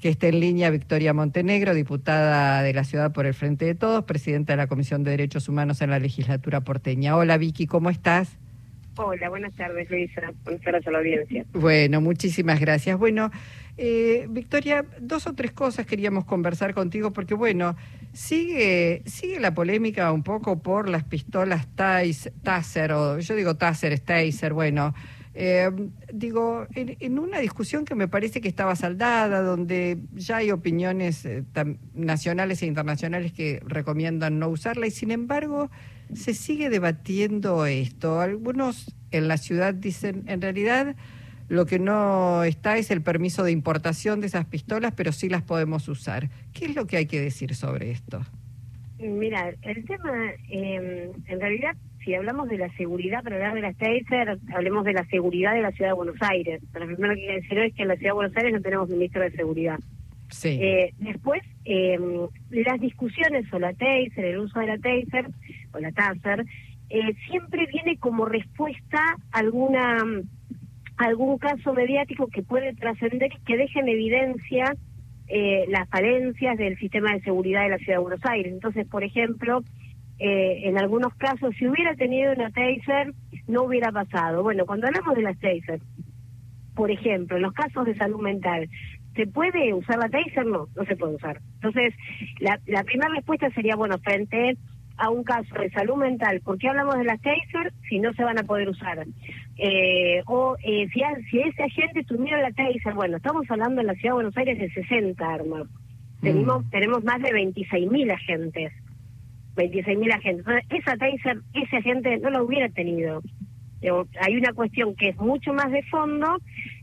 que esté en línea Victoria Montenegro, diputada de la ciudad por el Frente de Todos, presidenta de la Comisión de Derechos Humanos en la legislatura porteña. Hola Vicky, ¿cómo estás? Hola, buenas tardes Luisa, buenas tardes a la audiencia. Bueno, muchísimas gracias. Bueno, eh, Victoria, dos o tres cosas queríamos conversar contigo porque bueno, sigue sigue la polémica un poco por las pistolas Taser o yo digo Taser, Taser, bueno, eh, digo, en, una discusión que me parece que estaba saldada, donde ya hay opiniones eh, nacionales e internacionales que recomiendan no usarla, y sin embargo se sigue debatiendo esto. Algunos en la ciudad dicen, en realidad lo que no está es el permiso de importación de esas pistolas, pero sí las podemos usar. ¿Qué es lo que hay que decir sobre esto? Mira, el tema, eh, en realidad si hablamos de la seguridad, para hablar de las Taser, hablemos de la seguridad de la ciudad de Buenos Aires. Pero lo primero que quiero decir es que en la ciudad de Buenos Aires no tenemos ministro de seguridad. Sí. Eh, después, eh, las discusiones sobre la Taser, el uso de la Taser o la Taser, eh, siempre viene como respuesta a alguna algún caso mediático que puede trascender y que deje en evidencia eh, las falencias del sistema de seguridad de la ciudad de Buenos Aires. Entonces, por ejemplo, eh, en algunos casos, si hubiera tenido una taser, no hubiera pasado. Bueno, cuando hablamos de las taser, por ejemplo, en los casos de salud mental, ¿se puede usar la taser? No, no se puede usar. Entonces, la, la primera respuesta sería, bueno, frente a un caso de salud mental, ¿por qué hablamos de las taser si no se van a poder usar? Eh, o eh, si, si ese agente tuviera la taser, bueno, estamos hablando en la ciudad de Buenos Aires de 60 armas. Mm. Tenemos, tenemos más de 26.000 agentes. 26.000 agentes. Entonces, esa taser, ese agente no lo hubiera tenido. hay una cuestión que es mucho más de fondo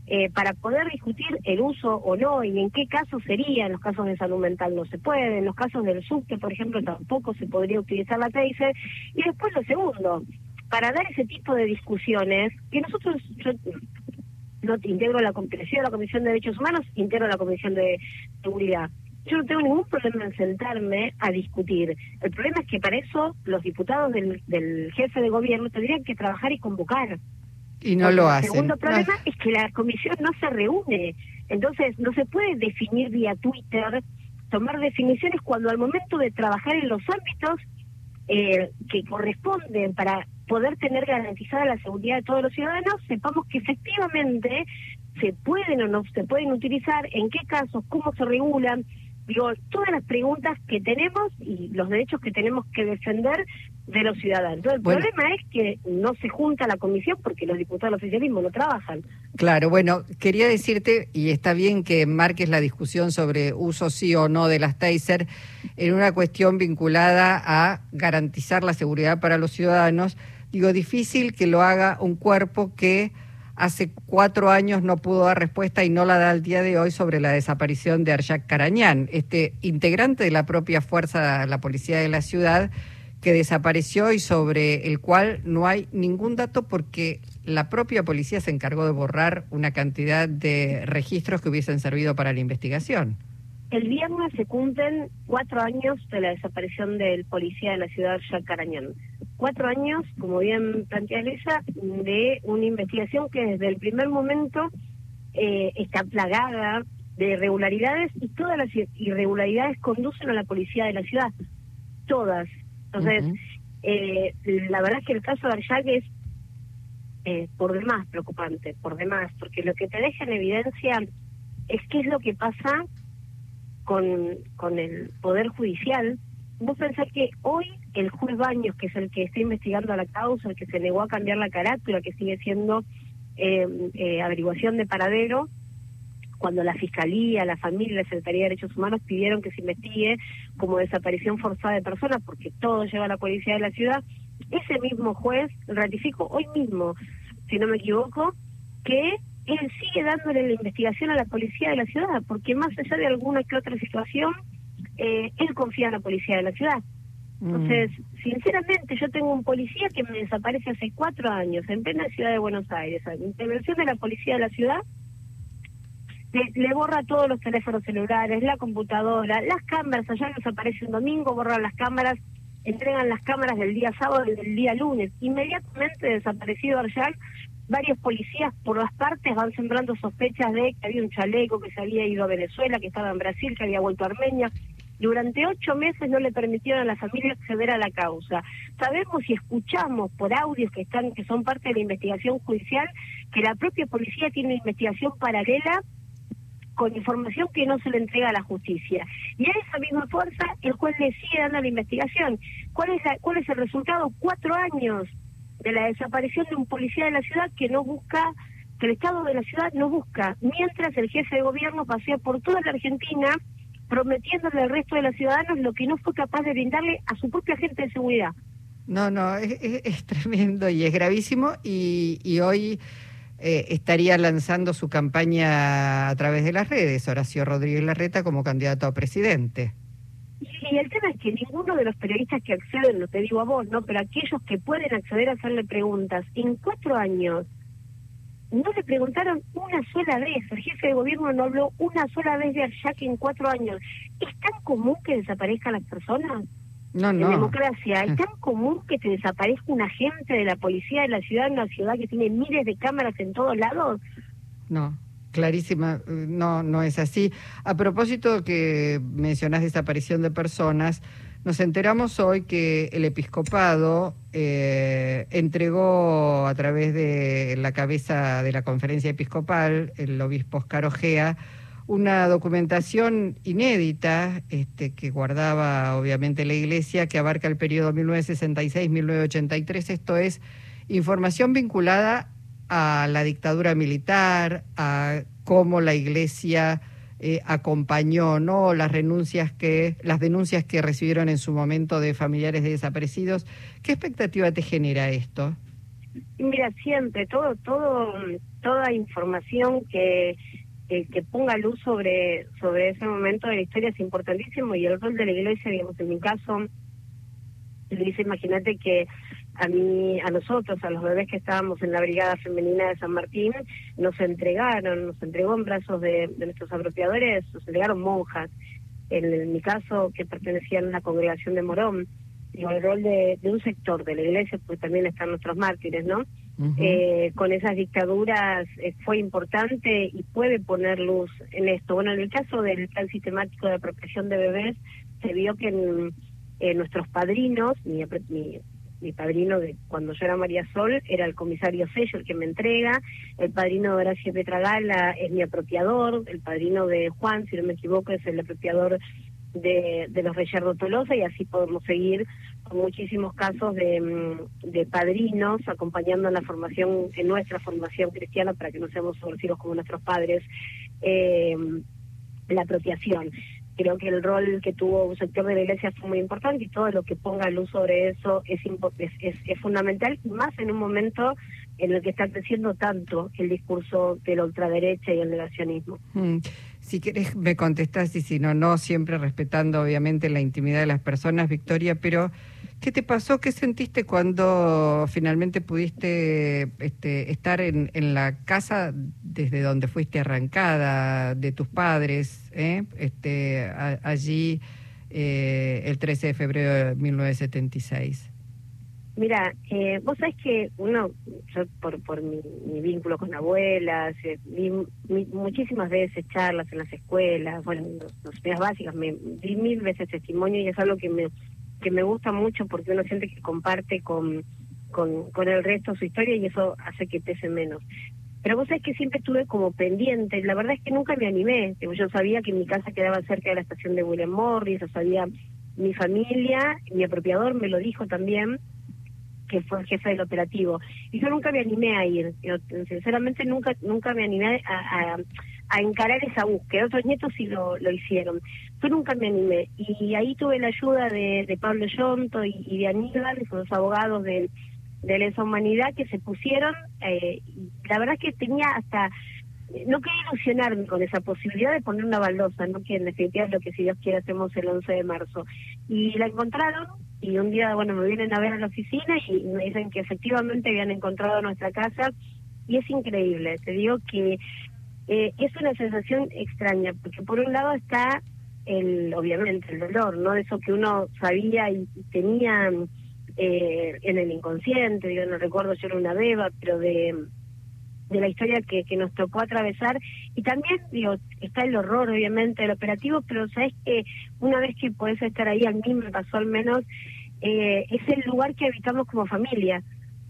eh, para poder discutir el uso o no y en qué casos sería. En los casos de salud mental no se puede, en los casos del subte, por ejemplo, tampoco se podría utilizar la taser. Y después lo segundo, para dar ese tipo de discusiones, que nosotros, yo no integro la la Comisión de Derechos Humanos, integro la Comisión de Seguridad yo no tengo ningún problema en sentarme a discutir. El problema es que para eso los diputados del, jefe de gobierno tendrían que trabajar y convocar. Y no lo hacen. El segundo problema es que la comisión no se reúne. Entonces, no se puede definir vía Twitter, tomar definiciones cuando al momento de trabajar en los ámbitos eh, que corresponden para poder tener garantizada la seguridad de todos los ciudadanos, sepamos que efectivamente se pueden o no se pueden utilizar, en qué casos, cómo se regulan, digo, todas las preguntas que tenemos y los derechos que tenemos que defender de los ciudadanos. el problema es que no se junta la comisión porque los diputados del oficialismo no trabajan. Claro, bueno, quería decirte, y está bien que marques la discusión sobre uso sí o no de las taser en una cuestión vinculada a garantizar la seguridad para los ciudadanos. Digo, difícil que lo haga un cuerpo que hace cuatro años no pudo dar respuesta y no la da al día de hoy sobre la desaparición de Arjak Carañán, este integrante de la propia fuerza, la policía de la ciudad, que desapareció y sobre el cual no hay ningún dato porque la propia policía se encargó de borrar una cantidad de registros que hubiesen servido para la investigación. El viernes se cumplen cuatro años de la desaparición del policía de la ciudad Arjak Carañán cuatro años, como bien plantea ella, de una investigación que desde el primer momento eh, está plagada de irregularidades y todas las irregularidades conducen a la policía de la ciudad. Todas. Entonces, eh, la verdad es que el caso de Arjak es eh, por demás preocupante, por demás, porque lo que te deja en evidencia es qué es lo que pasa con, con el Poder Judicial. Vos pensás que hoy el juez Baños, que es el que está investigando la causa, el que se negó a cambiar la carátula, que sigue siendo eh, eh, averiguación de paradero, cuando la Fiscalía, la familia la Secretaría de Derechos Humanos pidieron que se investigue como desaparición forzada de personas, porque todo lleva a la policía de la ciudad, ese mismo juez ratificó hoy mismo, si no me equivoco, que él sigue dándole la investigación a la policía de la ciudad, porque más allá de alguna que otra situación, eh, él confía en la policía de la ciudad. Entonces, mm. sinceramente, yo tengo un policía que me desaparece hace cuatro años en plena ciudad de Buenos Aires. La intervención de la policía de la ciudad le, borra todos los teléfonos celulares, la computadora, las cámaras. Allá nos aparece un domingo, borran las cámaras, entregan las cámaras del día sábado y del día lunes. Inmediatamente desaparecido Arjal, varios policías por las partes van sembrando sospechas de que había un chaleco que se había ido a Venezuela, que estaba en Brasil, que había vuelto a Armenia. Durante ocho meses no le permitieron a la familia acceder a la causa. Sabemos y escuchamos por audios que están que son parte de la investigación judicial que la propia policía tiene una investigación paralela con información que no se le entrega a la justicia. Y a esa misma fuerza el juez le sigue dando la investigación. ¿Cuál es, cuál es el resultado? Cuatro años de la desaparición de un policía de la ciudad que no busca, que el Estado de la ciudad no busca, mientras el jefe de gobierno pasea por toda la Argentina prometiéndole al resto de los ciudadanos lo que no fue capaz de brindarle a su propia gente de seguridad. No, no, es, tremendo y es gravísimo y, y hoy eh, estaría lanzando su campaña a través de las redes, Horacio Rodríguez Larreta como candidato a presidente. Y el tema es que ninguno de los periodistas que acceden, lo te digo a vos, ¿no? Pero aquellos que pueden acceder a hacerle preguntas, en cuatro años no le preguntaron una sola vez, el jefe de gobierno no habló una sola vez de que en cuatro años. ¿Es tan común que desaparezcan las personas? No, no. En democracia, ¿es tan común que te desaparezca un agente de la policía de la ciudad, una ciudad que tiene miles de cámaras en todos lados? No. Clarísima, no, no es así. A propósito que mencionás desaparición de personas, nos enteramos hoy que el episcopado eh, entregó a través de la cabeza de la conferencia episcopal, el obispo Oscar Ojea, una documentación inédita este, que guardaba obviamente la Iglesia, que abarca el periodo 1966-1983, esto es información vinculada a la dictadura militar, a cómo la Iglesia eh, acompañó, ¿no? Las renuncias que, las denuncias que recibieron en su momento de familiares de desaparecidos. ¿Qué expectativa te genera esto? Mira, siempre todo, todo, toda información que que, ponga luz sobre sobre ese momento de la historia es importantísimo y el rol de la iglesia, digamos, en mi caso, dice, imagínate que a mí, a nosotros, a los bebés que estábamos en la Brigada Femenina de San Martín, nos entregaron, nos entregó en brazos de, nuestros apropiadores, nos entregaron monjas. En, mi caso, que pertenecían a la congregación de Morón, digo, el rol de, un sector de la iglesia, pues también están nuestros mártires, ¿no? eh, con esas dictaduras eh, fue importante y puede poner luz en esto. Bueno, en el caso del plan sistemático de apropiación de bebés, se vio que en, nuestros padrinos, mi, mi mi padrino de cuando yo era María Sol era el comisario Sello el que me entrega, el padrino de Horacio Petragala es mi apropiador, el padrino de Juan, si no me equivoco, es el apropiador de, de los Reyerdo Tolosa y así podemos seguir con muchísimos casos de, mm, de padrinos acompañando en la formación, en nuestra formación cristiana para que no seamos sorcidos como nuestros padres, eh, la apropiación creo que el rol que tuvo un sector de la iglesia fue muy importante y todo lo que ponga luz sobre eso es, es, es, fundamental, más en un momento en el que está creciendo tanto el discurso de la ultraderecha y el negacionismo. Mm. Si querés me contestás y si no, no, siempre respetando obviamente la intimidad de las personas, Victoria, pero ¿qué te pasó? ¿Qué sentiste cuando finalmente pudiste este, estar en, en la casa desde donde fuiste arrancada, de tus padres, eh? este, allí eh, el 13 de febrero de 1976? Mira, eh, vos sabés que uno, yo por, por mi, vínculo con abuelas, eh, vi muchísimas veces charlas en las escuelas, bueno, las los básicas, me di mil veces testimonio y es algo que me, que me gusta mucho porque uno siente que comparte con, con, con el resto su historia y eso hace que pese menos. Pero vos sabés que siempre estuve como pendiente, la verdad es que nunca me animé, yo sabía que mi casa quedaba cerca de la estación de William Morris, yo sabía mi familia, mi apropiador me lo dijo también, que fue el jefe del operativo. Y yo nunca me animé a ir, sinceramente nunca nunca me animé a, a, encarar esa búsqueda. Otros nietos sí lo, lo hicieron. Yo nunca me animé. Y ahí tuve la ayuda de, Pablo Yonto y, de Aníbal, los abogados de, de lesa humanidad que se pusieron. Eh, la verdad que tenía hasta no quería ilusionarme con esa posibilidad de poner una baldosa, no que en definitiva es lo que si Dios quiere hacemos el 11 de marzo. Y la encontraron y un día, bueno, me vienen a ver a la oficina y me dicen que efectivamente habían encontrado nuestra casa y es increíble, te digo que eh, es una sensación extraña, porque por un lado está el, obviamente, el dolor, ¿no? Eso que uno sabía y tenía eh, en el inconsciente, yo no recuerdo, yo era una beba, pero de de la historia que, que nos tocó atravesar. Y también digo está el horror obviamente del operativo pero sabes que una vez que podés estar ahí a mí me pasó al menos eh, es el lugar que habitamos como familia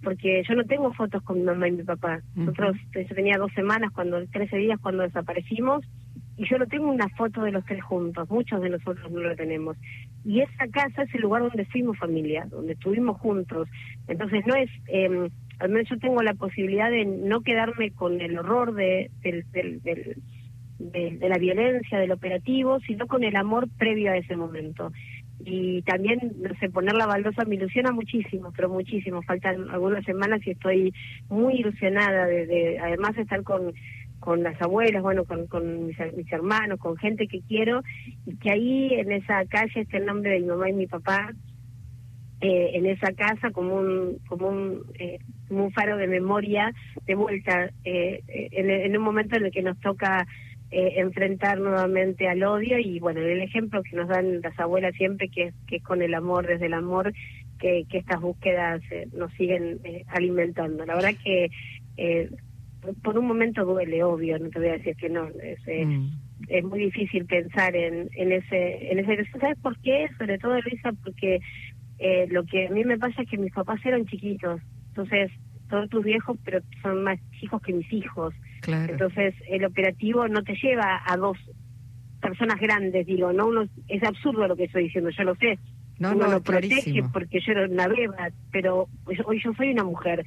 porque yo no tengo fotos con mi mamá y mi papá. Nosotros yo tenía dos semanas cuando 13 días cuando desaparecimos y yo no tengo una foto de los tres juntos muchos de nosotros no lo tenemos. Y esa casa es el lugar donde fuimos familia donde estuvimos juntos. Entonces no es eh, al menos yo tengo la posibilidad de no quedarme con el horror de, de, la violencia, del operativo, sino con el amor previo a ese momento. Y también, no sé, poner la baldosa me ilusiona muchísimo, pero muchísimo. Faltan algunas semanas y estoy muy ilusionada de, de además estar con con las abuelas, bueno, con, con mis, mis, hermanos, con gente que quiero, y que ahí en esa calle esté el nombre de mi mamá y mi papá, eh, en esa casa como un como un eh, como un faro de memoria de vuelta eh, en, un momento en el que nos toca enfrentar nuevamente al odio y bueno el ejemplo que nos dan las abuelas siempre que es que es con el amor desde el amor que, que estas búsquedas nos siguen alimentando la verdad que por un momento duele obvio no te voy a decir que no es, mm. es muy difícil pensar en, en ese en ese sabes por qué sobre todo Luisa porque eh, lo que a mí me pasa es que mis papás eran chiquitos, entonces todos tus viejos, pero son más chicos que mis hijos. Entonces el operativo no te lleva a dos personas grandes, digo, no uno es absurdo lo que estoy diciendo, yo lo sé. No, uno no, lo protege porque yo era una beba, pero hoy yo soy una mujer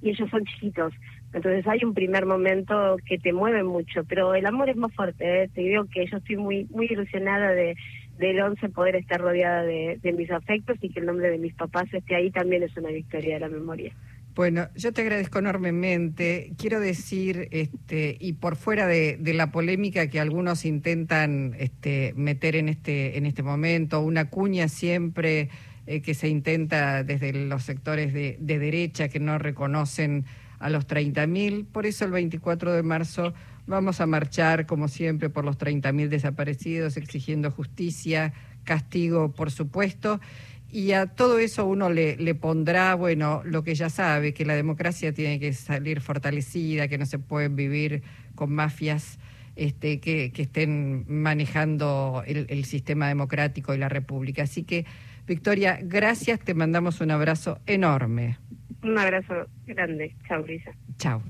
y ellos son chiquitos. Entonces hay un primer momento que te mueve mucho, pero el amor es más fuerte. ¿eh? Te digo que yo estoy muy muy ilusionada de del 11 poder estar rodeada de, mis afectos y que el nombre de mis papás esté ahí también es una victoria de la memoria. Bueno, yo te agradezco enormemente. Quiero decir, este, y por fuera de, la polémica que algunos intentan este, meter en este, en este momento, una cuña siempre eh, que se intenta desde los sectores de, de derecha que no reconocen a los 30.000. Por eso el 24 de marzo vamos a marchar, como siempre, por los 30.000 desaparecidos, exigiendo justicia, castigo, por supuesto. Y a todo eso uno le, le, pondrá, bueno, lo que ya sabe, que la democracia tiene que salir fortalecida, que no se pueden vivir con mafias este, que, que estén manejando el, el sistema democrático y la república. Así que, Victoria, gracias, te mandamos un abrazo enorme. Un abrazo grande. Chao, Lisa. Chao.